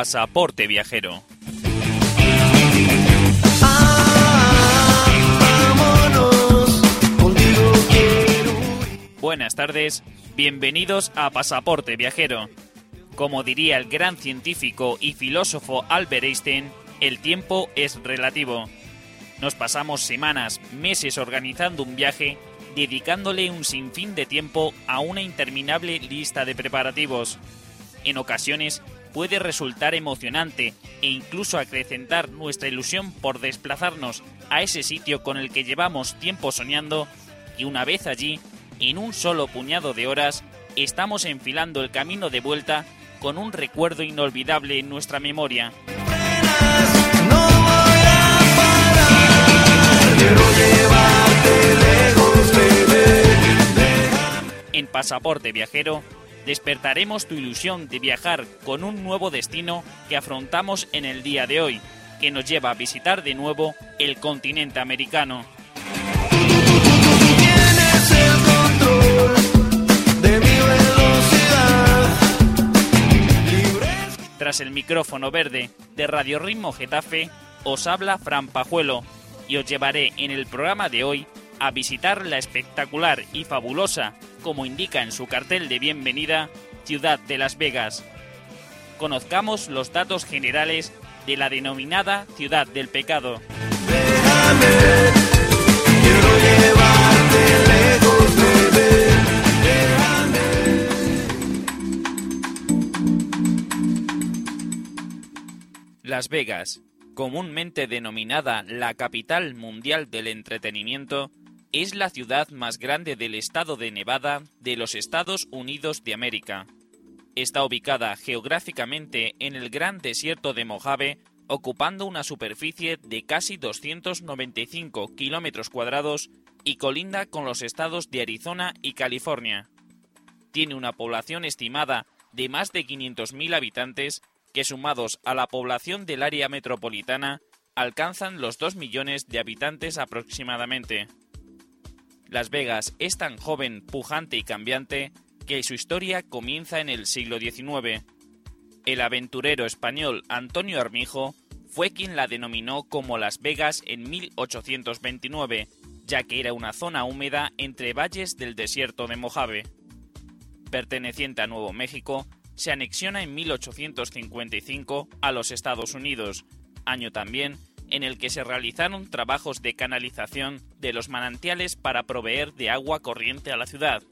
Pasaporte viajero. Buenas tardes, bienvenidos a Pasaporte Viajero. Como diría el gran científico y filósofo Albert Einstein, el tiempo es relativo. Nos pasamos semanas, meses organizando un viaje, dedicándole un sinfín de tiempo a una interminable lista de preparativos. En ocasiones puede resultar emocionante e incluso acrecentar nuestra ilusión por desplazarnos a ese sitio con el que llevamos tiempo soñando y una vez allí, en un solo puñado de horas, estamos enfilando el camino de vuelta con un recuerdo inolvidable en nuestra memoria. En Pasaporte Viajero despertaremos tu ilusión de viajar con un nuevo destino que afrontamos en el día de hoy, que nos lleva a visitar de nuevo el continente americano. Tras el micrófono verde de Radio Ritmo Getafe, os habla Fran Pajuelo y os llevaré en el programa de hoy a visitar la espectacular y fabulosa, como indica en su cartel de bienvenida, ciudad de Las Vegas. Conozcamos los datos generales de la denominada Ciudad del Pecado. Quiero llevarte lejos, bebé. Las Vegas, comúnmente denominada la capital mundial del entretenimiento, es la ciudad más grande del estado de Nevada de los Estados Unidos de América. Está ubicada geográficamente en el gran desierto de Mojave, ocupando una superficie de casi 295 kilómetros cuadrados y colinda con los estados de Arizona y California. Tiene una población estimada de más de 500.000 habitantes que sumados a la población del área metropolitana alcanzan los 2 millones de habitantes aproximadamente. Las Vegas es tan joven, pujante y cambiante que su historia comienza en el siglo XIX. El aventurero español Antonio Armijo fue quien la denominó como Las Vegas en 1829, ya que era una zona húmeda entre valles del desierto de Mojave. Perteneciente a Nuevo México, se anexiona en 1855 a los Estados Unidos, año también en el que se realizaron trabajos de canalización de los manantiales para proveer de agua corriente a la ciudad.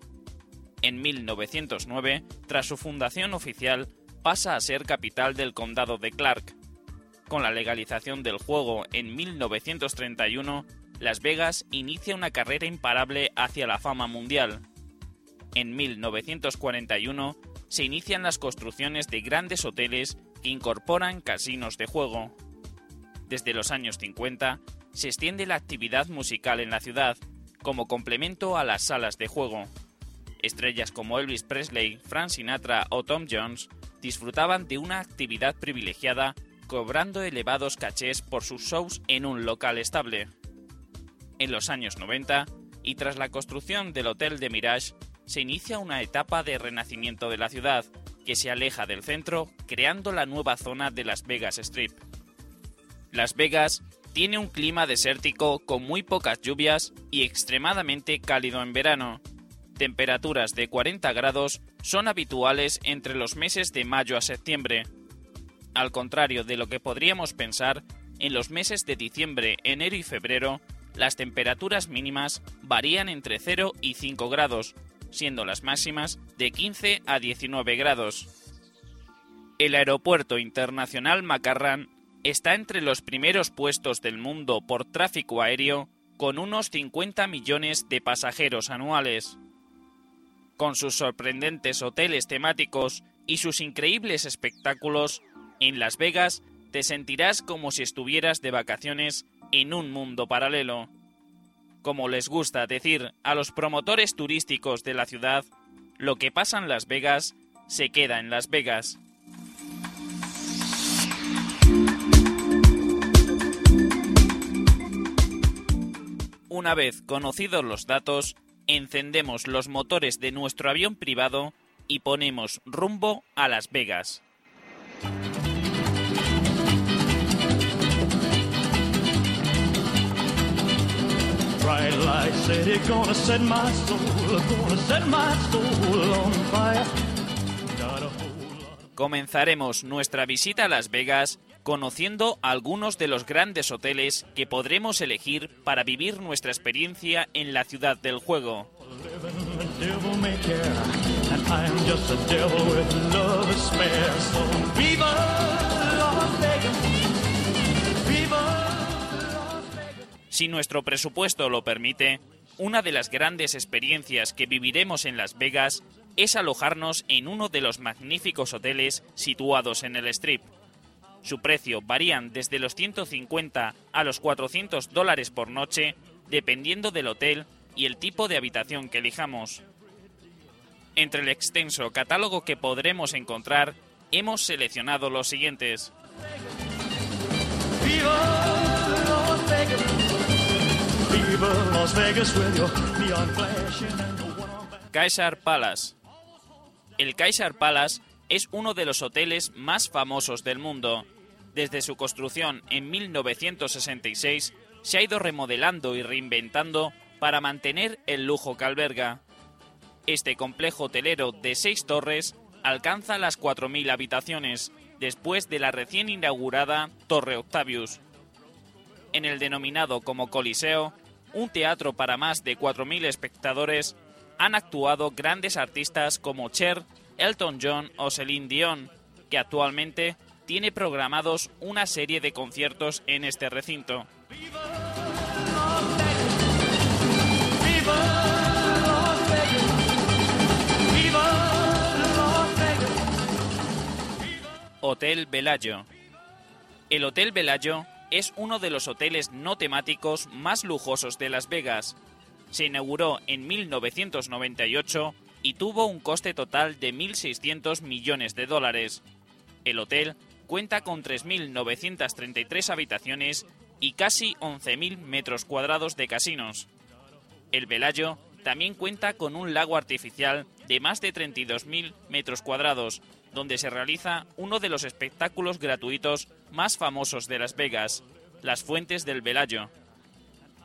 En 1909, tras su fundación oficial, pasa a ser capital del condado de Clark. Con la legalización del juego en 1931, Las Vegas inicia una carrera imparable hacia la fama mundial. En 1941 se inician las construcciones de grandes hoteles que incorporan casinos de juego. Desde los años 50 se extiende la actividad musical en la ciudad, como complemento a las salas de juego. Estrellas como Elvis Presley, Frank Sinatra o Tom Jones disfrutaban de una actividad privilegiada cobrando elevados cachés por sus shows en un local estable. En los años 90, y tras la construcción del Hotel de Mirage, se inicia una etapa de renacimiento de la ciudad, que se aleja del centro, creando la nueva zona de Las Vegas Strip. Las Vegas tiene un clima desértico con muy pocas lluvias y extremadamente cálido en verano. Temperaturas de 40 grados son habituales entre los meses de mayo a septiembre. Al contrario de lo que podríamos pensar, en los meses de diciembre, enero y febrero, las temperaturas mínimas varían entre 0 y 5 grados, siendo las máximas de 15 a 19 grados. El Aeropuerto Internacional McCarran está entre los primeros puestos del mundo por tráfico aéreo con unos 50 millones de pasajeros anuales. Con sus sorprendentes hoteles temáticos y sus increíbles espectáculos, en Las Vegas te sentirás como si estuvieras de vacaciones en un mundo paralelo. Como les gusta decir a los promotores turísticos de la ciudad, lo que pasa en Las Vegas se queda en Las Vegas. Una vez conocidos los datos, encendemos los motores de nuestro avión privado y ponemos rumbo a Las Vegas. Bright light city, gonna set my soul, gonna set my soul on fire. Got a whole lot Comenzaremos nuestra visita a Las Vegas conociendo algunos de los grandes hoteles que podremos elegir para vivir nuestra experiencia en la ciudad del juego. Si nuestro presupuesto lo permite, una de las grandes experiencias que viviremos en Las Vegas es alojarnos en uno de los magníficos hoteles situados en el Strip. Su precio varían desde los 150 a los 400 dólares por noche, dependiendo del hotel y el tipo de habitación que elijamos. Entre el extenso catálogo que podremos encontrar, hemos seleccionado los siguientes. Caesar Palace. El Caesar Palace es uno de los hoteles más famosos del mundo. Desde su construcción en 1966 se ha ido remodelando y reinventando para mantener el lujo que alberga. Este complejo hotelero de seis torres alcanza las 4.000 habitaciones después de la recién inaugurada Torre Octavius. En el denominado como Coliseo, un teatro para más de 4.000 espectadores, han actuado grandes artistas como Cher, Elton John o Celine Dion, que actualmente tiene programados una serie de conciertos en este recinto. Hotel Bellagio. El Hotel Bellagio es uno de los hoteles no temáticos más lujosos de Las Vegas. Se inauguró en 1998 y tuvo un coste total de 1.600 millones de dólares. El hotel cuenta con 3.933 habitaciones y casi 11.000 metros cuadrados de casinos. El Bellagio también cuenta con un lago artificial de más de 32.000 metros cuadrados, donde se realiza uno de los espectáculos gratuitos más famosos de Las Vegas, las Fuentes del Bellagio.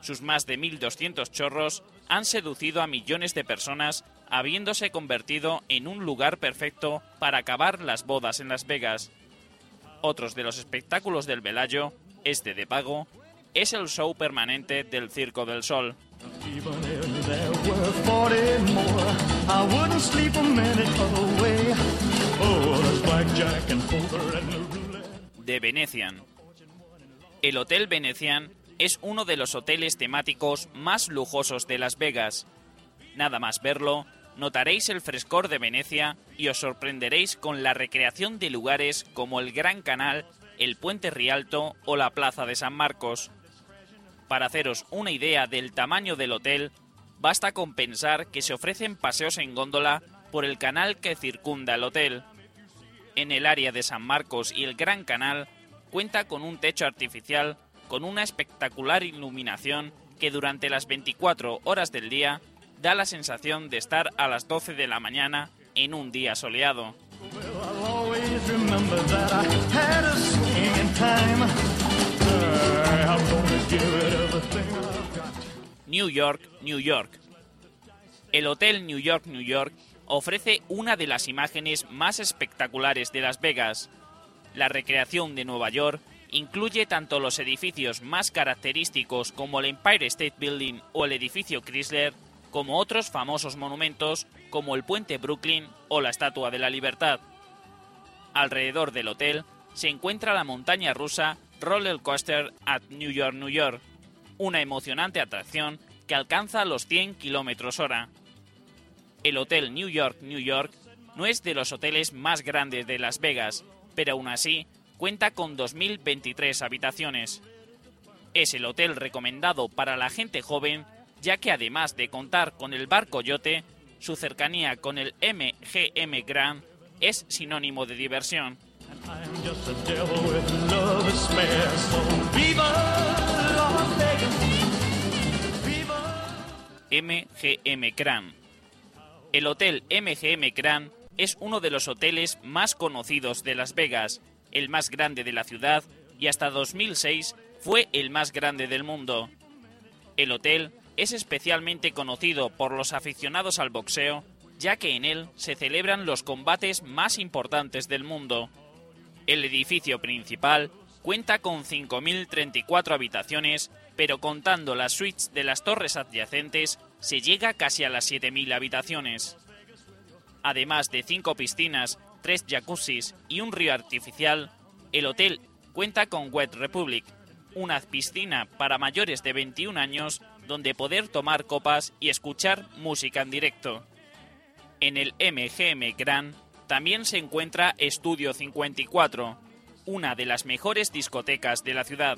Sus más de 1.200 chorros han seducido a millones de personas, habiéndose convertido en un lugar perfecto para acabar las bodas en Las Vegas. Otros de los espectáculos del Bellagio, este de pago, es el show permanente del Circo del Sol. Even if there were 40 more, I wouldn't sleep a minute away. There's blackjack and poker and the roulette. de Venetian. El Hotel Venetian es uno de los hoteles temáticos más lujosos de Las Vegas. Nada más verlo, notaréis el frescor de Venecia y os sorprenderéis con la recreación de lugares como el Gran Canal, el Puente Rialto o la Plaza de San Marcos. Para haceros una idea del tamaño del hotel, basta con pensar que se ofrecen paseos en góndola por el canal que circunda el hotel. En el área de San Marcos y el Gran Canal cuenta con un techo artificial con una espectacular iluminación que durante las 24 horas del día da la sensación de estar a las 12 de la mañana en un día soleado. New York, New York. El Hotel New York, New York ofrece una de las imágenes más espectaculares de Las Vegas. La recreación de Nueva York incluye tanto los edificios más característicos como el Empire State Building o el edificio Chrysler, como otros famosos monumentos como el puente Brooklyn o la Estatua de la Libertad. Alrededor del hotel se encuentra la montaña rusa Roller Coaster at New York, New York, una emocionante atracción que alcanza los 100 km hora. El Hotel New York, New York no es de los hoteles más grandes de Las Vegas, pero aún así cuenta con 2.023 habitaciones. Es el hotel recomendado para la gente joven, ya que además de contar con el barco yote, su cercanía con el MGM Grand es sinónimo de diversión. MGM Grand. El hotel MGM Grand es uno de los hoteles más conocidos de Las Vegas, el más grande de la ciudad y hasta 2006 fue el más grande del mundo. El hotel es especialmente conocido por los aficionados al boxeo, ya que en él se celebran los combates más importantes del mundo. El edificio principal cuenta con 5.034 habitaciones, pero contando las suites de las torres adyacentes, se llega casi a las 7.000 habitaciones. Además de cinco piscinas, tres jacuzzis y un río artificial, el hotel cuenta con Wet Republic, una piscina para mayores de 21 años donde poder tomar copas y escuchar música en directo. En el MGM Grand también se encuentra Estudio 54, una de las mejores discotecas de la ciudad.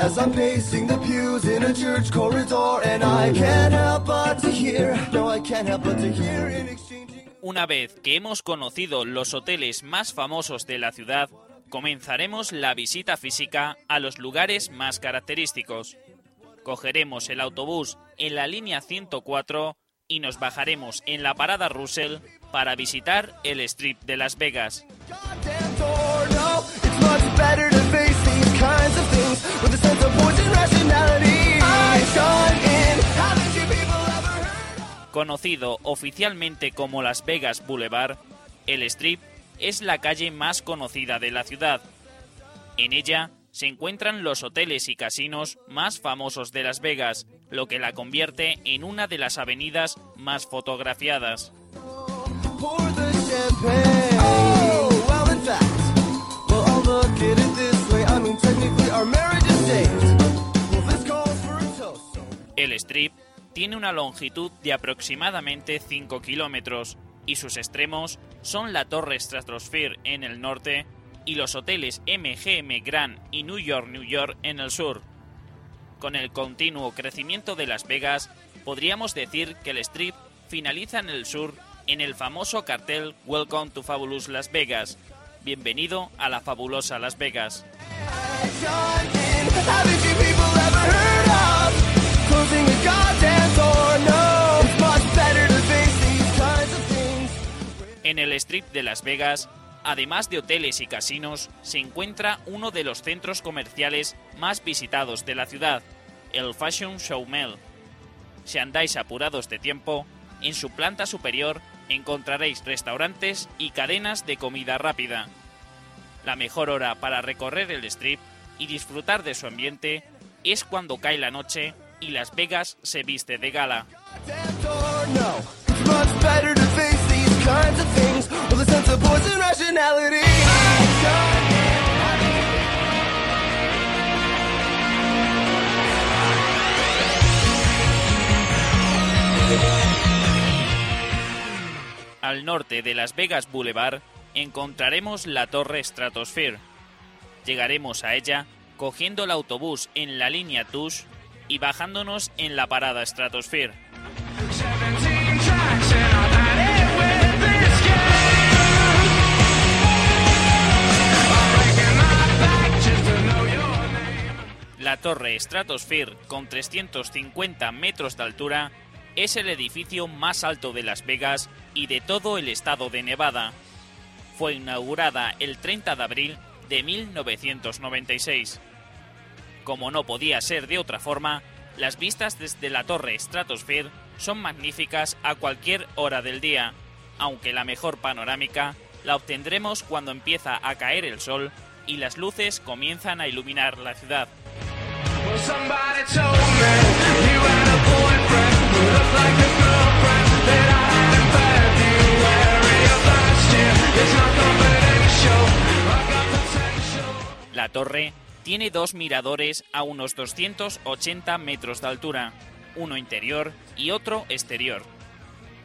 As I'm pacing the pews in a church corridor, and I can't help but to hear. No, I can't help but to hear in exchanging. Una vez que hemos conocido los hoteles más famosos de la ciudad, comenzaremos la visita física a los lugares más característicos. Cogeremos el autobús en la línea 104 y nos bajaremos en la parada Russell para visitar el Strip de Las Vegas. Conocido oficialmente como Las Vegas Boulevard, el Strip es la calle más conocida de la ciudad. En ella se encuentran los hoteles y casinos más famosos de Las Vegas, lo que la convierte en una de las avenidas más fotografiadas. Oh, well, El Strip tiene una longitud de aproximadamente 5 kilómetros y sus extremos son la Torre Stratosphere en el norte y los hoteles MGM Grand y New York, New York en el sur. Con el continuo crecimiento de Las Vegas, podríamos decir que el Strip finaliza en el sur en el famoso cartel Welcome to Fabulous Las Vegas. Bienvenido a la fabulosa Las Vegas. En el Strip de Las Vegas, además de hoteles y casinos, se encuentra uno de los centros comerciales más visitados de la ciudad, el Fashion Show Mall. Si andáis apurados de tiempo, en su planta superior encontraréis restaurantes y cadenas de comida rápida. La mejor hora para recorrer el strip y disfrutar de su ambiente es cuando cae la noche y Las Vegas se viste de gala. Al norte de Las Vegas Boulevard encontraremos la Torre Stratosphere. Llegaremos a ella cogiendo el autobús en la línea TUS y bajándonos en la parada Stratosphere. La Torre Stratosphere, con 350 metros de altura, es el edificio más alto de Las Vegas y de todo el estado de Nevada. Fue inaugurada el 30 de abril de 1996. Como no podía ser de otra forma, las vistas desde la Torre Stratosphere son magníficas a cualquier hora del día, aunque la mejor panorámica la obtendremos cuando empieza a caer el sol y las luces comienzan a iluminar la ciudad. Torre tiene dos miradores a unos 280 metros de altura, uno interior y otro exterior.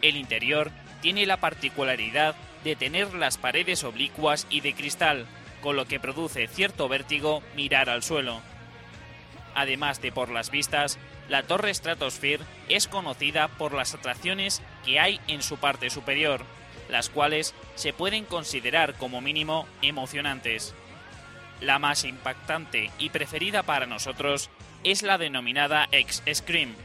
El interior tiene la particularidad de tener las paredes oblicuas y de cristal, con lo que produce cierto vértigo mirar al suelo. Además de por las vistas, la torre Stratosphere es conocida por las atracciones que hay en su parte superior, las cuales se pueden considerar como mínimo emocionantes. La más impactante y preferida para nosotros es la denominada X-Scream,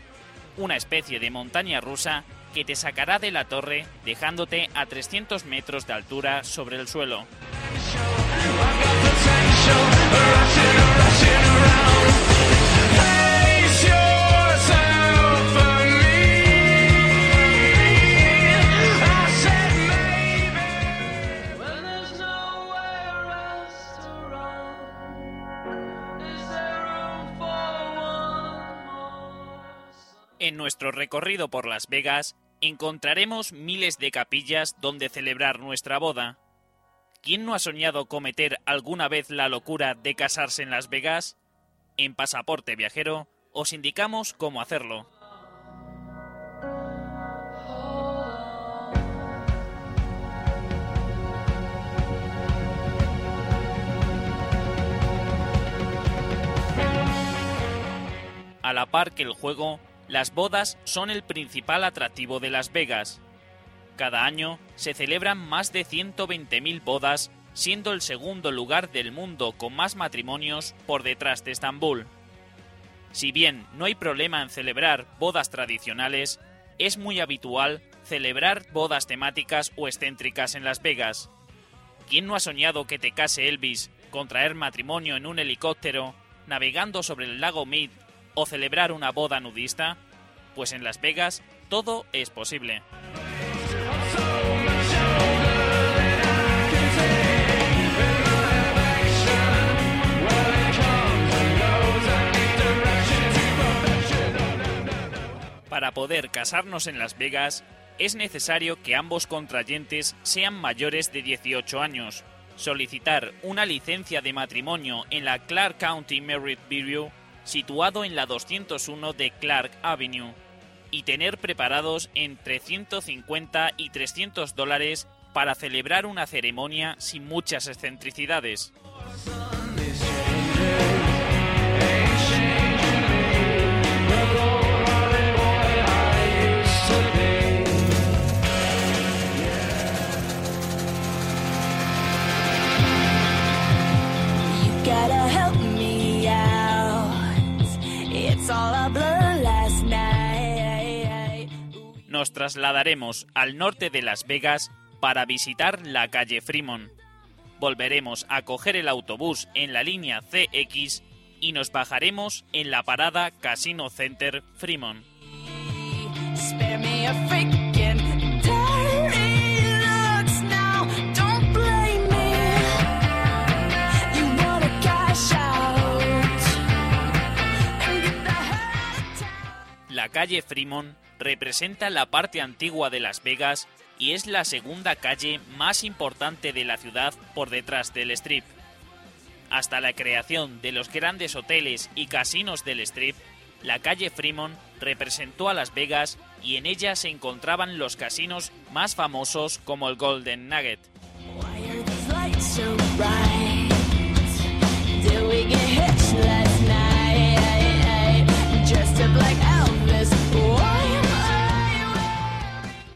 una especie de montaña rusa que te sacará de la torre dejándote a 300 metros de altura sobre el suelo. En nuestro recorrido por Las Vegas encontraremos miles de capillas donde celebrar nuestra boda. ¿Quién no ha soñado cometer alguna vez la locura de casarse en Las Vegas? En Pasaporte Viajero os indicamos cómo hacerlo. A la par que el juego, las bodas son el principal atractivo de Las Vegas. Cada año se celebran más de 120.000 bodas, siendo el segundo lugar del mundo con más matrimonios por detrás de Estambul. Si bien no hay problema en celebrar bodas tradicionales, es muy habitual celebrar bodas temáticas o excéntricas en Las Vegas. ¿Quién no ha soñado que te case Elvis, contraer matrimonio en un helicóptero, navegando sobre el lago Mead o celebrar una boda nudista? Pues en Las Vegas todo es posible. Para poder casarnos en Las Vegas, es necesario que ambos contrayentes sean mayores de 18 años, solicitar una licencia de matrimonio en la Clark County Merit Bureau, situado en la 201 de Clark Avenue, y tener preparados entre 150 y 300 dólares para celebrar una ceremonia sin muchas excentricidades. Nos trasladaremos al norte de Las Vegas para visitar la calle Fremont. Volveremos a coger el autobús en la línea CX y nos bajaremos en la parada Casino Center Fremont. La calle Fremont representa la parte antigua de Las Vegas y es la segunda calle más importante de la ciudad por detrás del Strip. Hasta la creación de los grandes hoteles y casinos del Strip, la calle Fremont representó a Las Vegas y en ella se encontraban los casinos más famosos como el Golden Nugget.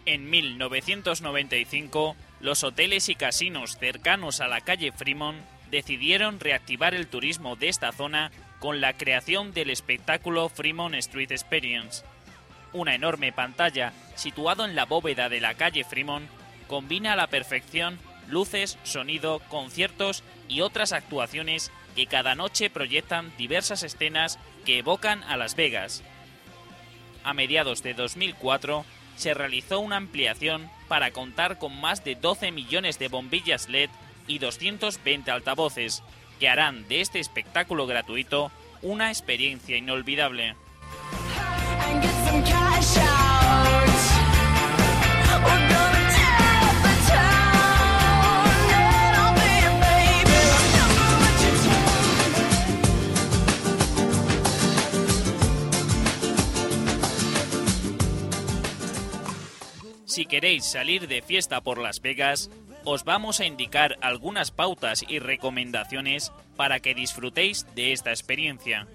En 1995, los hoteles y casinos cercanos a la calle Fremont decidieron reactivar el turismo de esta zona con la creación del espectáculo Fremont Street Experience. Una enorme pantalla situado en la bóveda de la calle Fremont combina a la perfección luces, sonido, conciertos y otras actuaciones que cada noche proyectan diversas escenas que evocan a Las Vegas. A mediados de 2004 se realizó una ampliación para contar con más de 12 millones de bombillas LED y 220 altavoces, que harán de este espectáculo gratuito una experiencia inolvidable. Si queréis salir de fiesta por Las Vegas, os vamos a indicar algunas pautas y recomendaciones para que disfrutéis de esta experiencia.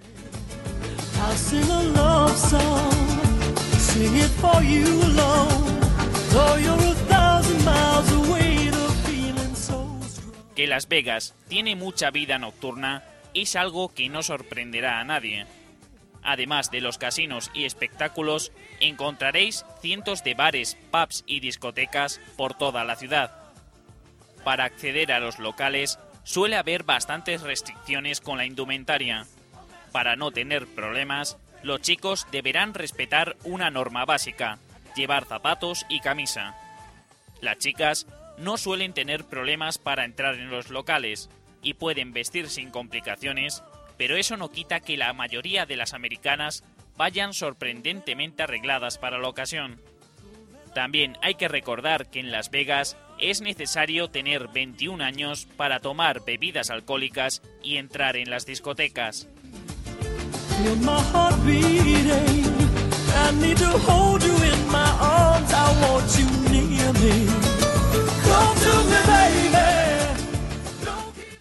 Que Las Vegas tiene mucha vida nocturna es algo que no sorprenderá a nadie. Además de los casinos y espectáculos, encontraréis cientos de bares, pubs y discotecas por toda la ciudad. Para acceder a los locales suele haber bastantes restricciones con la indumentaria. Para no tener problemas, los chicos deberán respetar una norma básica, llevar zapatos y camisa. Las chicas no suelen tener problemas para entrar en los locales y pueden vestir sin complicaciones, pero eso no quita que la mayoría de las americanas vayan sorprendentemente arregladas para la ocasión. También hay que recordar que en Las Vegas es necesario tener 21 años para tomar bebidas alcohólicas y entrar en las discotecas.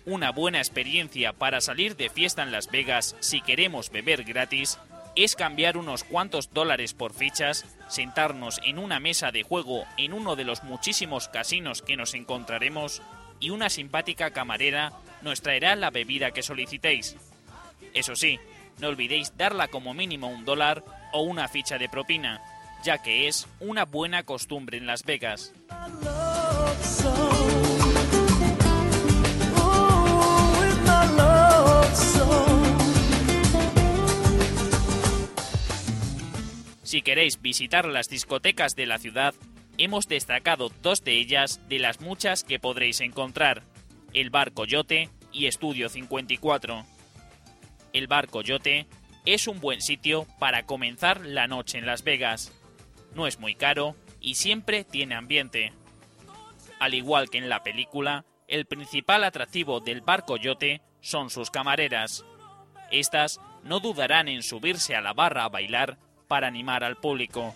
Una buena experiencia para salir de fiesta en Las Vegas si queremos beber gratis es cambiar unos cuantos dólares por fichas, sentarnos en una mesa de juego en uno de los muchísimos casinos que nos encontraremos y una simpática camarera nos traerá la bebida que solicitéis. Eso sí, no olvidéis darla como mínimo un dólar o una ficha de propina, ya que es una buena costumbre en Las Vegas. Si queréis visitar las discotecas de la ciudad, hemos destacado dos de ellas de las muchas que podréis encontrar, el Bar Coyote y Estudio 54. El Bar Coyote es un buen sitio para comenzar la noche en Las Vegas. No es muy caro y siempre tiene ambiente. Al igual que en la película, el principal atractivo del Bar Coyote son sus camareras. Estas no dudarán en subirse a la barra a bailar para animar al público.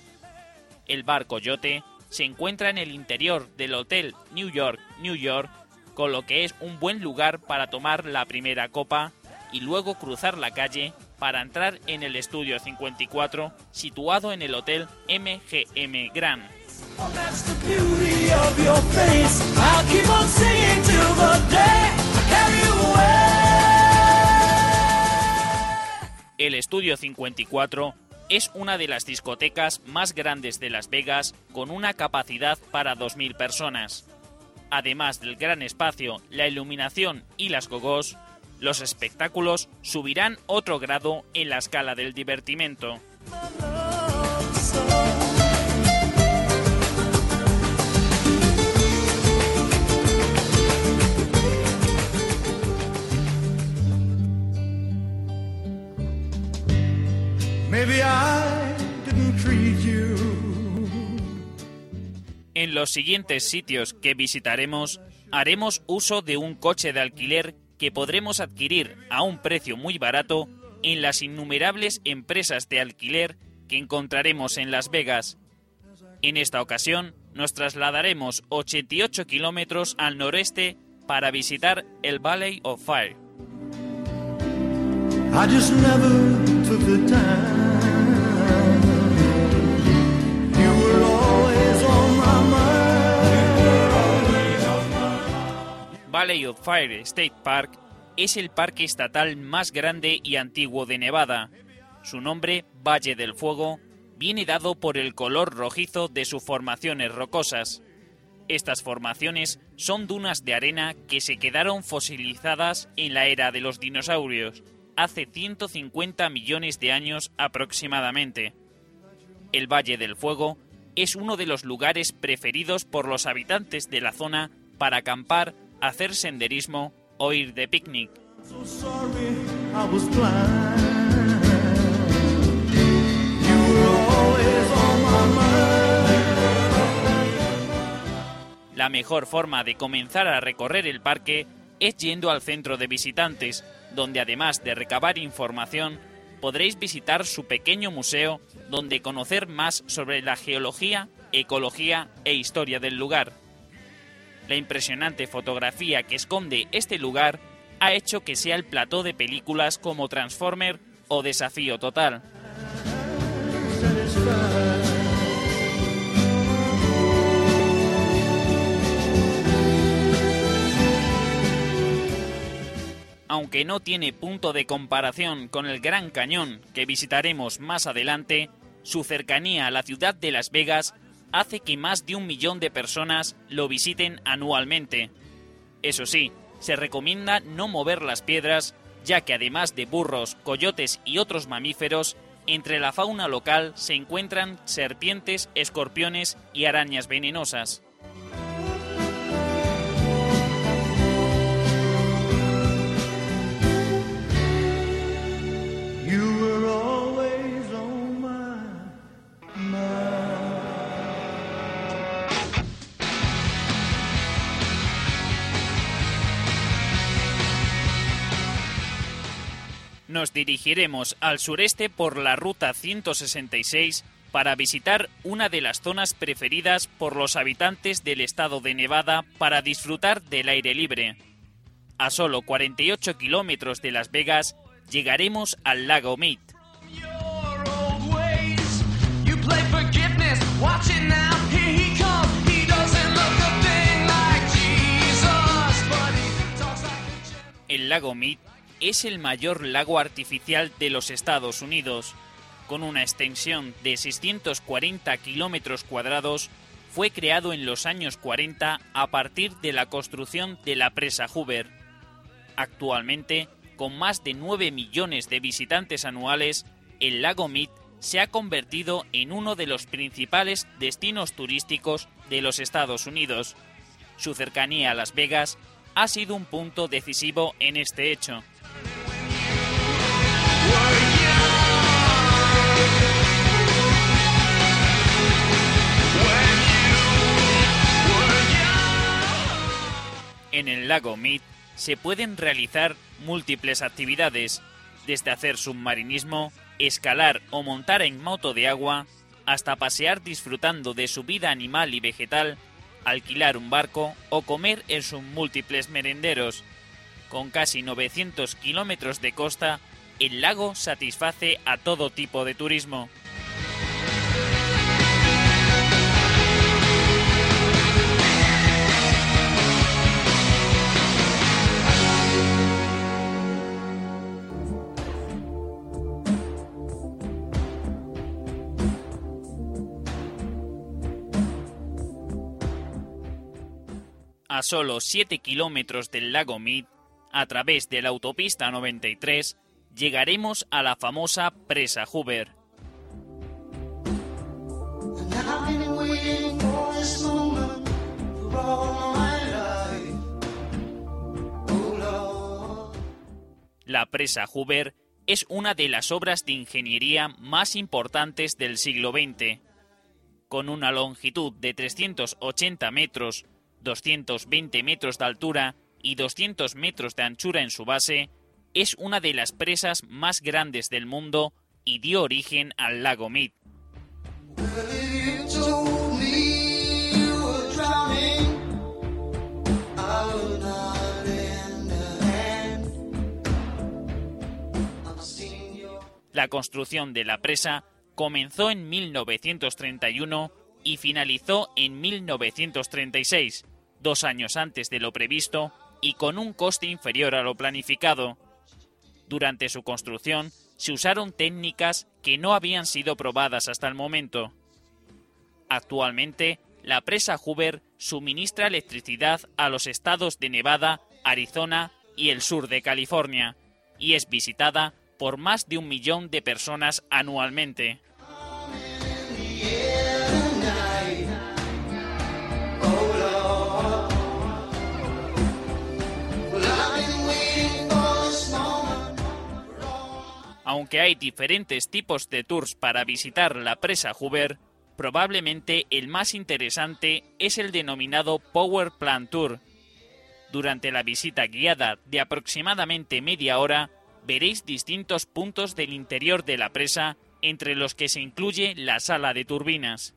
El bar Coyote se encuentra en el interior del Hotel New York, New York, con lo que es un buen lugar para tomar la primera copa y luego cruzar la calle para entrar en el estudio 54 situado en el Hotel MGM Grand. Oh, El Estudio 54 es una de las discotecas más grandes de Las Vegas con una capacidad para 2.000 personas. Además del gran espacio, la iluminación y las gogos, los espectáculos subirán otro grado en la escala del divertimento. Maybe I didn't treat you En los siguientes sitios que visitaremos, haremos uso de un coche de alquiler que podremos adquirir a un precio muy barato en las innumerables empresas de alquiler que encontraremos en Las Vegas. En esta ocasión, nos trasladaremos 88 kilómetros al noreste para visitar el Valley of Fire. I just never took the time. Valley of Fire State Park es el parque estatal más grande y antiguo de Nevada. Su nombre, Valle del Fuego, viene dado por el color rojizo de sus formaciones rocosas. Estas formaciones son dunas de arena que se quedaron fosilizadas en la era de los dinosaurios, hace 150 millones de años aproximadamente. El Valle del Fuego es uno de los lugares preferidos por los habitantes de la zona para acampar, hacer senderismo o ir de picnic. La mejor forma de comenzar a recorrer el parque es yendo al centro de visitantes, donde además de recabar información, podréis visitar su pequeño museo donde conocer más sobre la geología, ecología e historia del lugar. La impresionante fotografía que esconde este lugar ha hecho que sea el plató de películas como Transformer o Desafío Total. Aunque no tiene punto de comparación con el Gran Cañón que visitaremos más adelante, su cercanía a la ciudad de Las Vegas hace que más de un millón de personas lo visiten anualmente. Eso sí, se recomienda no mover las piedras, ya que además de burros, coyotes y otros mamíferos, entre la fauna local se encuentran serpientes, escorpiones y arañas venenosas. Dirigiremos al sureste por la ruta 166 para visitar una de las zonas preferidas por los habitantes del estado de Nevada para disfrutar del aire libre. A solo 48 kilómetros de Las Vegas llegaremos al lago Mead. El lago Mead es el mayor lago artificial de los Estados Unidos. Con una extensión de 640 kilómetros cuadrados, fue creado en los años 40 a partir de la construcción de la presa Hoover. Actualmente, con más de 9 millones de visitantes anuales, el lago Mead se ha convertido en uno de los principales destinos turísticos de los Estados Unidos. Su cercanía a Las Vegas ha sido un punto decisivo en este hecho. En el lago Mead se pueden realizar múltiples actividades, desde hacer submarinismo, escalar o montar en moto de agua, hasta pasear disfrutando de su vida animal y vegetal, alquilar un barco o comer en sus múltiples merenderos. Con casi 900 kilómetros de costa, el lago satisface a todo tipo de turismo. A solo 7 kilómetros del lago Mead, a través de la autopista 93, llegaremos a la famosa presa Hoover. La presa Hoover es una de las obras de ingeniería más importantes del siglo XX. Con una longitud de 380 metros, 220 metros de altura y 200 metros de anchura en su base, es una de las presas más grandes del mundo y dio origen al lago Mead. La construcción de la presa comenzó en 1931 y finalizó en 1936, dos años antes de lo previsto y con un coste inferior a lo planificado. Durante su construcción se usaron técnicas que no habían sido probadas hasta el momento. Actualmente, la presa Hoover suministra electricidad a los estados de Nevada, Arizona y el sur de California, y es visitada por más de un millón de personas anualmente. Aunque hay diferentes tipos de tours para visitar la presa Hoover, Probablemente el más interesante es el denominado Power Plant Tour. Durante la visita guiada de aproximadamente media hora, veréis distintos puntos del interior de la presa, entre los que se incluye la sala de turbinas.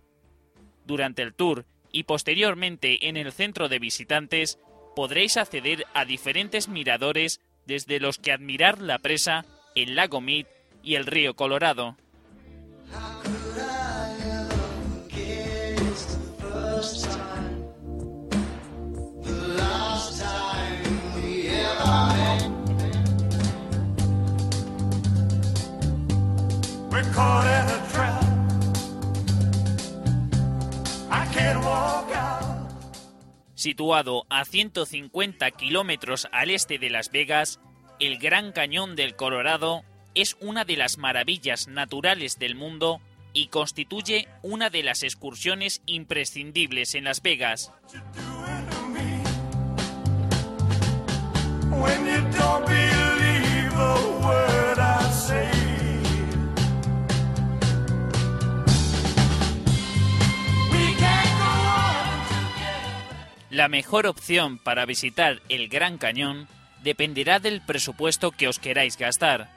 Durante el tour y posteriormente en el centro de visitantes, podréis acceder a diferentes miradores desde los que admirar la presa, el lago Mead y el río Colorado. Situado a 150 kilómetros al este de Las Vegas, el Gran Cañón del Colorado es una de las maravillas naturales del mundo y constituye una de las excursiones imprescindibles en Las Vegas. La mejor opción para visitar el Gran Cañón dependerá del presupuesto que os queráis gastar.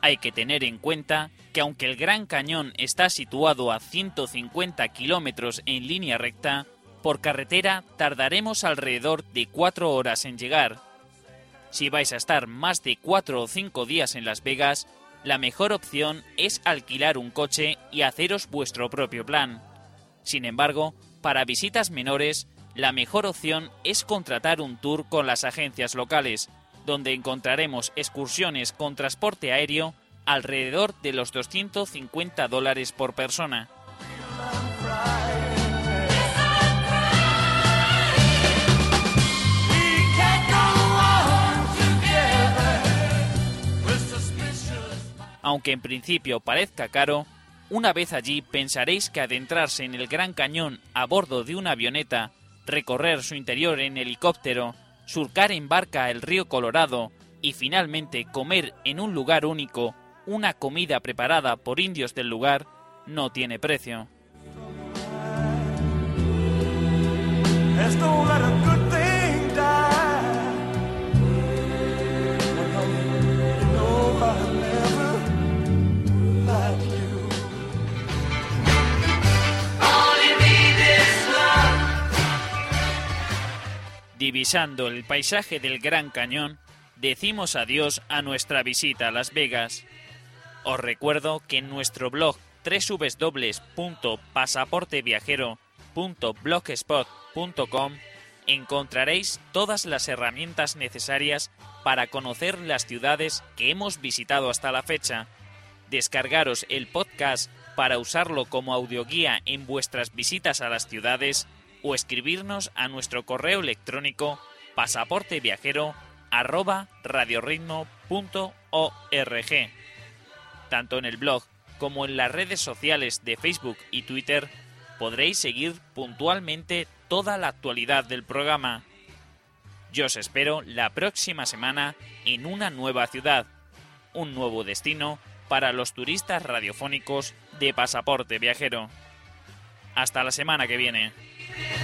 Hay que tener en cuenta que aunque el Gran Cañón está situado a 150 kilómetros en línea recta, por carretera tardaremos alrededor de 4 horas en llegar. Si vais a estar más de 4 o 5 días en Las Vegas, la mejor opción es alquilar un coche y haceros vuestro propio plan. Sin embargo, para visitas menores, la mejor opción es contratar un tour con las agencias locales, donde encontraremos excursiones con transporte aéreo alrededor de los 250 dólares por persona. Aunque en principio parezca caro, una vez allí pensaréis que adentrarse en el Gran Cañón a bordo de una avioneta, recorrer su interior en helicóptero, surcar en barca el río Colorado y finalmente comer en un lugar único una comida preparada por indios del lugar no tiene precio. Divisando el paisaje del Gran Cañón, decimos adiós a nuestra visita a Las Vegas. Os recuerdo que en nuestro blog www.pasaporteviajero.blogspot.com encontraréis todas las herramientas necesarias para conocer las ciudades que hemos visitado hasta la fecha. Descargaros el podcast para usarlo como audioguía en vuestras visitas a las ciudades o escribirnos a nuestro correo electrónico radioritmo.org. Tanto en el blog como en las redes sociales de Facebook y Twitter podréis seguir puntualmente toda la actualidad del programa. Yo os espero la próxima semana en una nueva ciudad, un nuevo destino para los turistas radiofónicos de Pasaporte Viajero. Hasta la semana que viene. Yeah.